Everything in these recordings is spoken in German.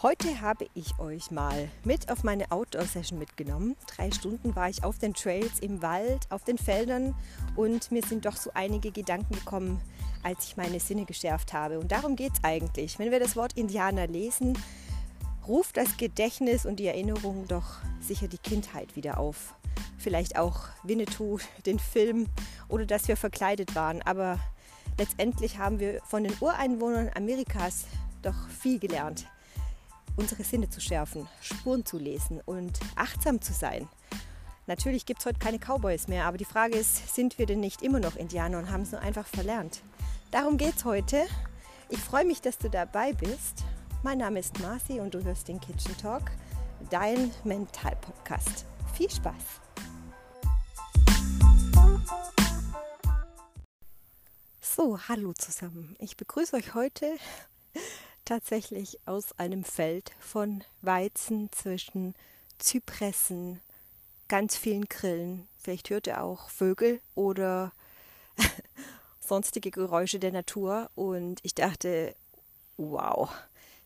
Heute habe ich euch mal mit auf meine Outdoor-Session mitgenommen. Drei Stunden war ich auf den Trails, im Wald, auf den Feldern und mir sind doch so einige Gedanken gekommen, als ich meine Sinne geschärft habe. Und darum geht es eigentlich. Wenn wir das Wort Indianer lesen, ruft das Gedächtnis und die Erinnerung doch sicher die Kindheit wieder auf. Vielleicht auch Winnetou, den Film oder dass wir verkleidet waren. Aber letztendlich haben wir von den Ureinwohnern Amerikas doch viel gelernt unsere Sinne zu schärfen, Spuren zu lesen und achtsam zu sein. Natürlich gibt es heute keine Cowboys mehr, aber die Frage ist, sind wir denn nicht immer noch Indianer und haben es nur einfach verlernt? Darum geht es heute. Ich freue mich, dass du dabei bist. Mein Name ist Marci und du hörst den Kitchen Talk, dein Mental-Podcast. Viel Spaß! So, hallo zusammen. Ich begrüße euch heute tatsächlich aus einem Feld von Weizen zwischen Zypressen, ganz vielen Grillen. Vielleicht hört ihr auch Vögel oder sonstige Geräusche der Natur. Und ich dachte, wow,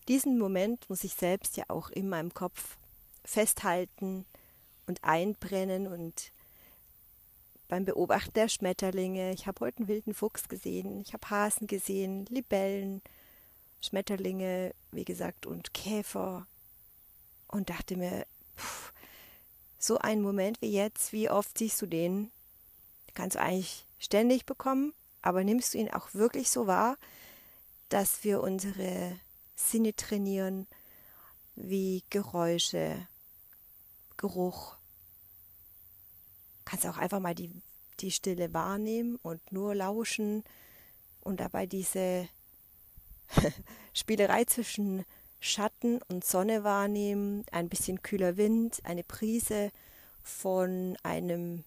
diesen Moment muss ich selbst ja auch in meinem Kopf festhalten und einbrennen und beim Beobachten der Schmetterlinge. Ich habe heute einen wilden Fuchs gesehen, ich habe Hasen gesehen, Libellen, Schmetterlinge, wie gesagt, und Käfer und dachte mir, pff, so ein Moment wie jetzt, wie oft siehst du den? Kannst du eigentlich ständig bekommen, aber nimmst du ihn auch wirklich so wahr, dass wir unsere Sinne trainieren, wie Geräusche, Geruch. Kannst auch einfach mal die, die Stille wahrnehmen und nur lauschen und dabei diese Spielerei zwischen Schatten und Sonne wahrnehmen, ein bisschen kühler Wind, eine Prise von einem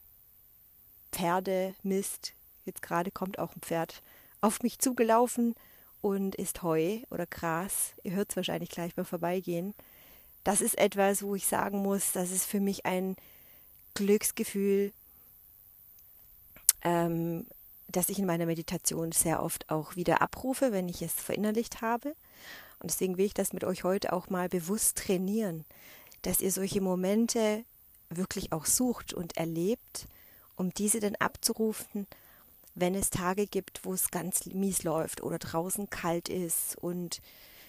Pferdemist. Jetzt gerade kommt auch ein Pferd auf mich zugelaufen und ist Heu oder Gras. Ihr hört es wahrscheinlich gleich beim Vorbeigehen. Das ist etwas, wo ich sagen muss, das ist für mich ein Glücksgefühl, ähm, das ich in meiner Meditation sehr oft auch wieder abrufe, wenn ich es verinnerlicht habe. Und deswegen will ich das mit euch heute auch mal bewusst trainieren, dass ihr solche Momente wirklich auch sucht und erlebt, um diese dann abzurufen, wenn es Tage gibt, wo es ganz mies läuft oder draußen kalt ist und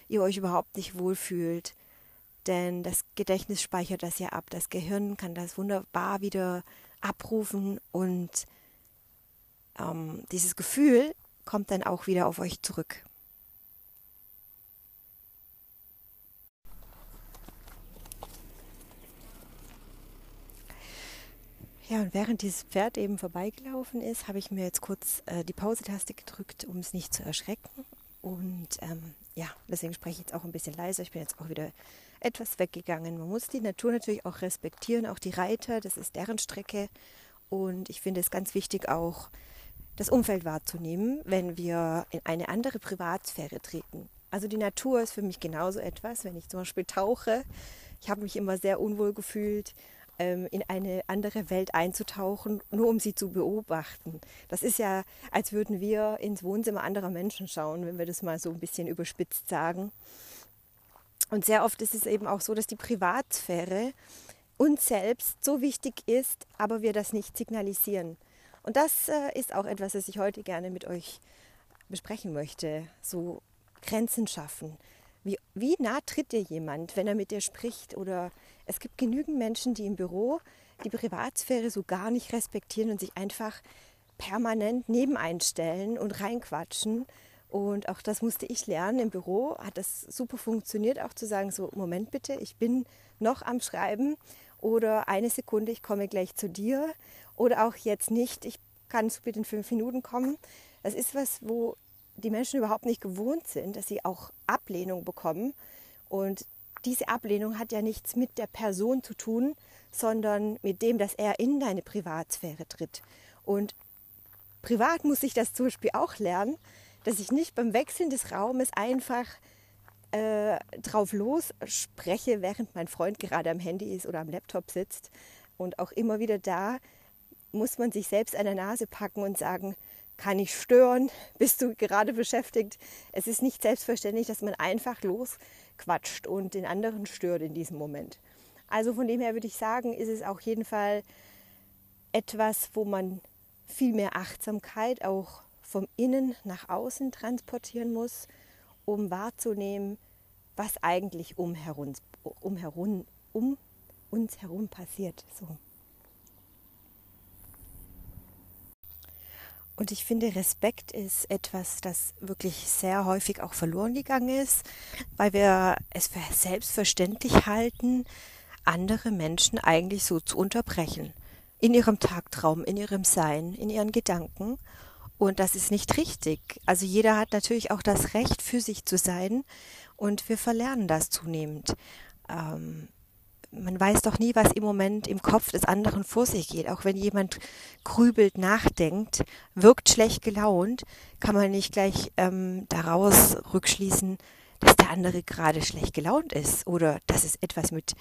ihr euch überhaupt nicht wohlfühlt. Denn das Gedächtnis speichert das ja ab. Das Gehirn kann das wunderbar wieder abrufen und ähm, dieses Gefühl kommt dann auch wieder auf euch zurück. Ja, und während dieses Pferd eben vorbeigelaufen ist, habe ich mir jetzt kurz äh, die Pause-Taste gedrückt, um es nicht zu erschrecken. Und ähm, ja, deswegen spreche ich jetzt auch ein bisschen leiser. Ich bin jetzt auch wieder etwas weggegangen. Man muss die Natur natürlich auch respektieren, auch die Reiter, das ist deren Strecke. Und ich finde es ganz wichtig auch, das Umfeld wahrzunehmen, wenn wir in eine andere Privatsphäre treten. Also die Natur ist für mich genauso etwas, wenn ich zum Beispiel tauche. Ich habe mich immer sehr unwohl gefühlt, ähm, in eine andere Welt einzutauchen, nur um sie zu beobachten. Das ist ja, als würden wir ins Wohnzimmer anderer Menschen schauen, wenn wir das mal so ein bisschen überspitzt sagen. Und sehr oft ist es eben auch so, dass die Privatsphäre uns selbst so wichtig ist, aber wir das nicht signalisieren. Und das äh, ist auch etwas, das ich heute gerne mit euch besprechen möchte. So Grenzen schaffen. Wie, wie nah tritt dir jemand, wenn er mit dir spricht? Oder es gibt genügend Menschen, die im Büro die Privatsphäre so gar nicht respektieren und sich einfach permanent nebeneinstellen und reinquatschen. Und auch das musste ich lernen. Im Büro hat das super funktioniert, auch zu sagen, so, Moment bitte, ich bin noch am Schreiben oder eine Sekunde, ich komme gleich zu dir oder auch jetzt nicht, ich kann zu bitte in fünf Minuten kommen. Das ist was, wo die Menschen überhaupt nicht gewohnt sind, dass sie auch Ablehnung bekommen. Und diese Ablehnung hat ja nichts mit der Person zu tun, sondern mit dem, dass er in deine Privatsphäre tritt. Und privat muss ich das zum Beispiel auch lernen, dass ich nicht beim Wechseln des Raumes einfach äh, drauf los spreche, während mein Freund gerade am Handy ist oder am Laptop sitzt. Und auch immer wieder da muss man sich selbst an der Nase packen und sagen, kann ich stören? Bist du gerade beschäftigt? Es ist nicht selbstverständlich, dass man einfach los quatscht und den anderen stört in diesem Moment. Also von dem her würde ich sagen, ist es auf jeden Fall etwas, wo man viel mehr Achtsamkeit auch vom Innen nach außen transportieren muss, um wahrzunehmen, was eigentlich um, herum, um, herum, um uns herum passiert. So. Und ich finde, Respekt ist etwas, das wirklich sehr häufig auch verloren gegangen ist, weil wir es für selbstverständlich halten, andere Menschen eigentlich so zu unterbrechen. In ihrem Tagtraum, in ihrem Sein, in ihren Gedanken. Und das ist nicht richtig. Also jeder hat natürlich auch das Recht, für sich zu sein. Und wir verlernen das zunehmend. Ähm, man weiß doch nie, was im Moment im Kopf des anderen vor sich geht. Auch wenn jemand grübelt, nachdenkt, wirkt schlecht gelaunt, kann man nicht gleich ähm, daraus rückschließen, dass der andere gerade schlecht gelaunt ist oder dass es etwas mit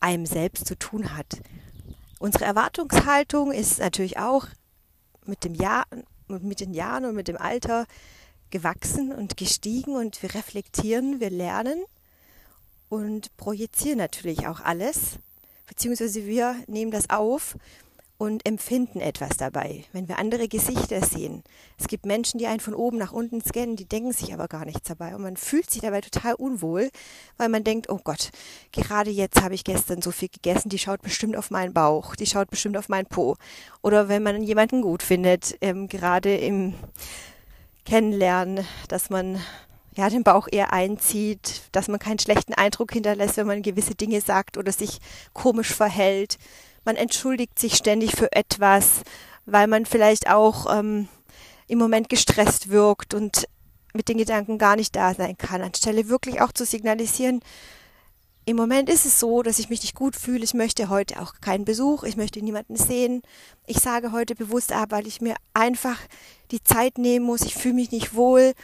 einem selbst zu tun hat. Unsere Erwartungshaltung ist natürlich auch mit dem Jahr, mit den Jahren und mit dem Alter gewachsen und gestiegen und wir reflektieren, wir lernen und projizieren natürlich auch alles, beziehungsweise wir nehmen das auf und empfinden etwas dabei, wenn wir andere Gesichter sehen. Es gibt Menschen, die einen von oben nach unten scannen, die denken sich aber gar nichts dabei und man fühlt sich dabei total unwohl, weil man denkt, oh Gott, gerade jetzt habe ich gestern so viel gegessen, die schaut bestimmt auf meinen Bauch, die schaut bestimmt auf meinen Po. Oder wenn man jemanden gut findet, ähm, gerade im Kennenlernen, dass man ja, den Bauch eher einzieht, dass man keinen schlechten Eindruck hinterlässt, wenn man gewisse Dinge sagt oder sich komisch verhält. Man entschuldigt sich ständig für etwas, weil man vielleicht auch ähm, im Moment gestresst wirkt und mit den Gedanken gar nicht da sein kann, anstelle wirklich auch zu signalisieren, im Moment ist es so, dass ich mich nicht gut fühle. Ich möchte heute auch keinen Besuch. Ich möchte niemanden sehen. Ich sage heute bewusst ab, weil ich mir einfach die Zeit nehmen muss. Ich fühle mich nicht wohl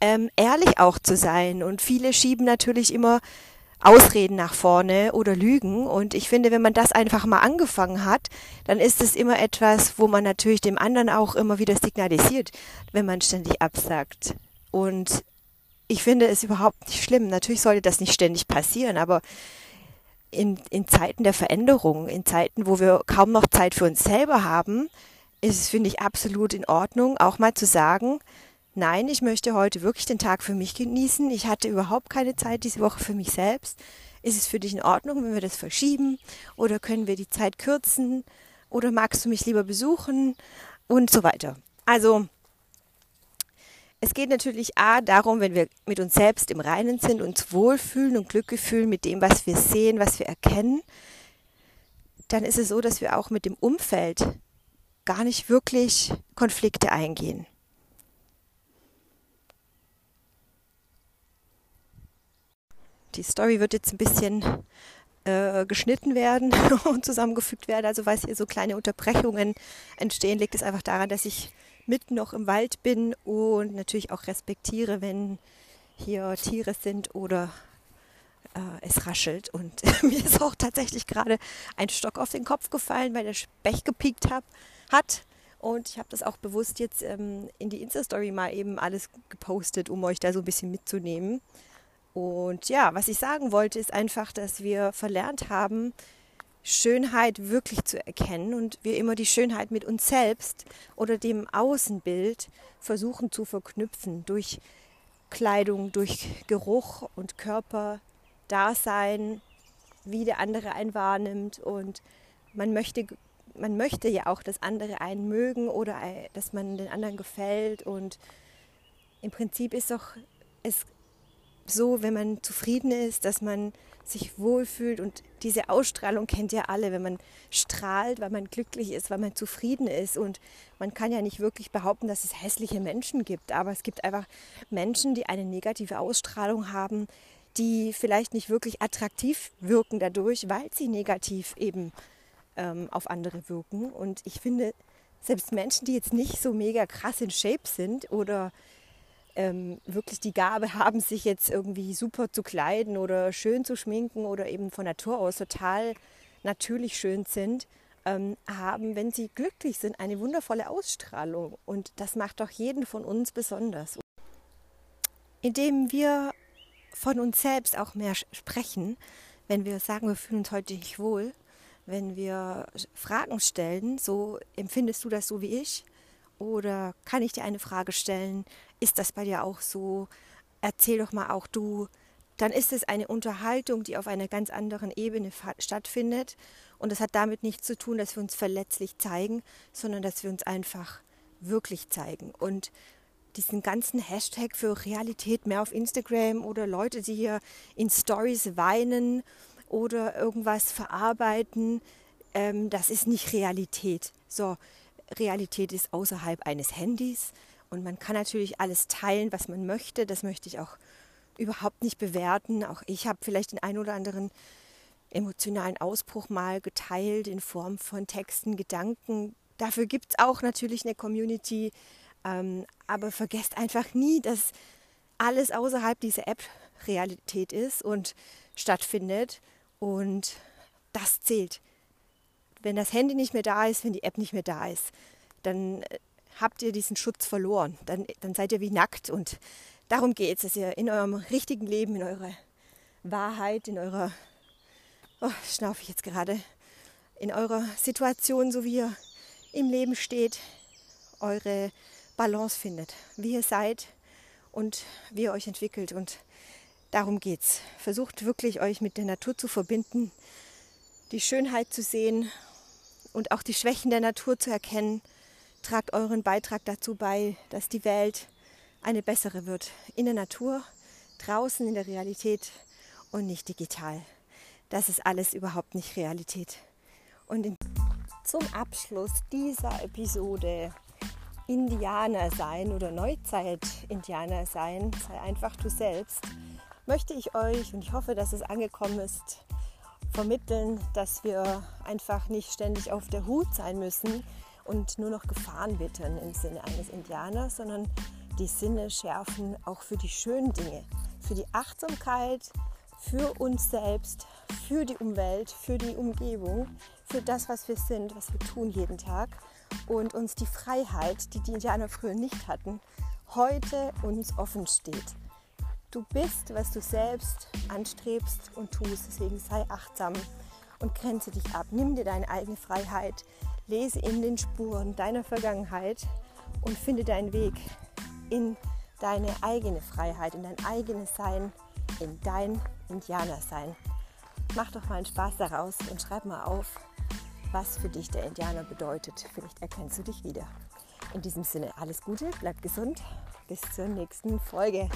ähm, ehrlich auch zu sein. Und viele schieben natürlich immer Ausreden nach vorne oder Lügen. Und ich finde, wenn man das einfach mal angefangen hat, dann ist es immer etwas, wo man natürlich dem anderen auch immer wieder signalisiert, wenn man ständig absagt. Und ich finde es überhaupt nicht schlimm. Natürlich sollte das nicht ständig passieren, aber in, in Zeiten der Veränderung, in Zeiten, wo wir kaum noch Zeit für uns selber haben, ist es, finde ich, absolut in Ordnung, auch mal zu sagen, nein, ich möchte heute wirklich den Tag für mich genießen. Ich hatte überhaupt keine Zeit diese Woche für mich selbst. Ist es für dich in Ordnung, wenn wir das verschieben? Oder können wir die Zeit kürzen? Oder magst du mich lieber besuchen? Und so weiter. Also, es geht natürlich A darum, wenn wir mit uns selbst im Reinen sind, uns wohlfühlen und Glück fühlen mit dem, was wir sehen, was wir erkennen, dann ist es so, dass wir auch mit dem Umfeld gar nicht wirklich Konflikte eingehen. Die Story wird jetzt ein bisschen äh, geschnitten werden und zusammengefügt werden. Also weil hier so kleine Unterbrechungen entstehen, liegt es einfach daran, dass ich mitten noch im Wald bin und natürlich auch respektiere, wenn hier Tiere sind oder äh, es raschelt. Und mir ist auch tatsächlich gerade ein Stock auf den Kopf gefallen, weil der Specht gepiekt hab, hat. Und ich habe das auch bewusst jetzt ähm, in die Insta-Story mal eben alles gepostet, um euch da so ein bisschen mitzunehmen. Und ja, was ich sagen wollte, ist einfach, dass wir verlernt haben, Schönheit wirklich zu erkennen und wir immer die Schönheit mit uns selbst oder dem Außenbild versuchen zu verknüpfen durch Kleidung, durch Geruch und Körper, Dasein, wie der andere einen wahrnimmt. Und man möchte man möchte ja auch, dass andere einen mögen oder dass man den anderen gefällt. Und im Prinzip ist doch es so, wenn man zufrieden ist, dass man sich wohlfühlt und diese Ausstrahlung kennt ja alle, wenn man strahlt, weil man glücklich ist, weil man zufrieden ist. Und man kann ja nicht wirklich behaupten, dass es hässliche Menschen gibt, aber es gibt einfach Menschen, die eine negative Ausstrahlung haben, die vielleicht nicht wirklich attraktiv wirken dadurch, weil sie negativ eben ähm, auf andere wirken. Und ich finde, selbst Menschen, die jetzt nicht so mega krass in Shape sind oder ähm, wirklich die Gabe haben, sich jetzt irgendwie super zu kleiden oder schön zu schminken oder eben von Natur aus total natürlich schön sind, ähm, haben, wenn sie glücklich sind, eine wundervolle Ausstrahlung. Und das macht doch jeden von uns besonders. Indem wir von uns selbst auch mehr sprechen, wenn wir sagen, wir fühlen uns heute nicht wohl, wenn wir Fragen stellen, so empfindest du das so wie ich? Oder kann ich dir eine Frage stellen? Ist das bei dir auch so? Erzähl doch mal auch du. Dann ist es eine Unterhaltung, die auf einer ganz anderen Ebene stattfindet. Und das hat damit nichts zu tun, dass wir uns verletzlich zeigen, sondern dass wir uns einfach wirklich zeigen. Und diesen ganzen Hashtag für Realität mehr auf Instagram oder Leute, die hier in Stories weinen oder irgendwas verarbeiten, ähm, das ist nicht Realität. So, Realität ist außerhalb eines Handys und man kann natürlich alles teilen, was man möchte. Das möchte ich auch überhaupt nicht bewerten. Auch ich habe vielleicht den einen oder anderen emotionalen Ausbruch mal geteilt in Form von Texten, Gedanken. Dafür gibt es auch natürlich eine Community. Ähm, aber vergesst einfach nie, dass alles außerhalb dieser App Realität ist und stattfindet. Und das zählt. Wenn das Handy nicht mehr da ist, wenn die App nicht mehr da ist, dann äh, habt ihr diesen Schutz verloren. Dann, dann seid ihr wie nackt. Und darum geht es, dass ihr in eurem richtigen Leben, in eurer Wahrheit, in eurer, oh, schnaufe ich jetzt gerade, in eurer Situation, so wie ihr im Leben steht, eure Balance findet, wie ihr seid und wie ihr euch entwickelt. Und Darum geht's. Versucht wirklich euch mit der Natur zu verbinden, die Schönheit zu sehen und auch die Schwächen der Natur zu erkennen. Tragt euren Beitrag dazu bei, dass die Welt eine bessere wird. In der Natur, draußen in der Realität und nicht digital. Das ist alles überhaupt nicht Realität. Und zum Abschluss dieser Episode Indianer sein oder Neuzeit-Indianer sein, sei einfach du selbst möchte ich euch, und ich hoffe, dass es angekommen ist, vermitteln, dass wir einfach nicht ständig auf der Hut sein müssen und nur noch Gefahren wittern im Sinne eines Indianers, sondern die Sinne schärfen auch für die schönen Dinge, für die Achtsamkeit, für uns selbst, für die Umwelt, für die Umgebung, für das, was wir sind, was wir tun jeden Tag und uns die Freiheit, die die Indianer früher nicht hatten, heute uns offen steht. Du bist, was du selbst anstrebst und tust. Deswegen sei achtsam und grenze dich ab. Nimm dir deine eigene Freiheit, lese in den Spuren deiner Vergangenheit und finde deinen Weg in deine eigene Freiheit, in dein eigenes Sein, in dein Indianersein. Mach doch mal einen Spaß daraus und schreib mal auf, was für dich der Indianer bedeutet. Vielleicht erkennst du dich wieder. In diesem Sinne alles Gute, bleib gesund. Bis zur nächsten Folge.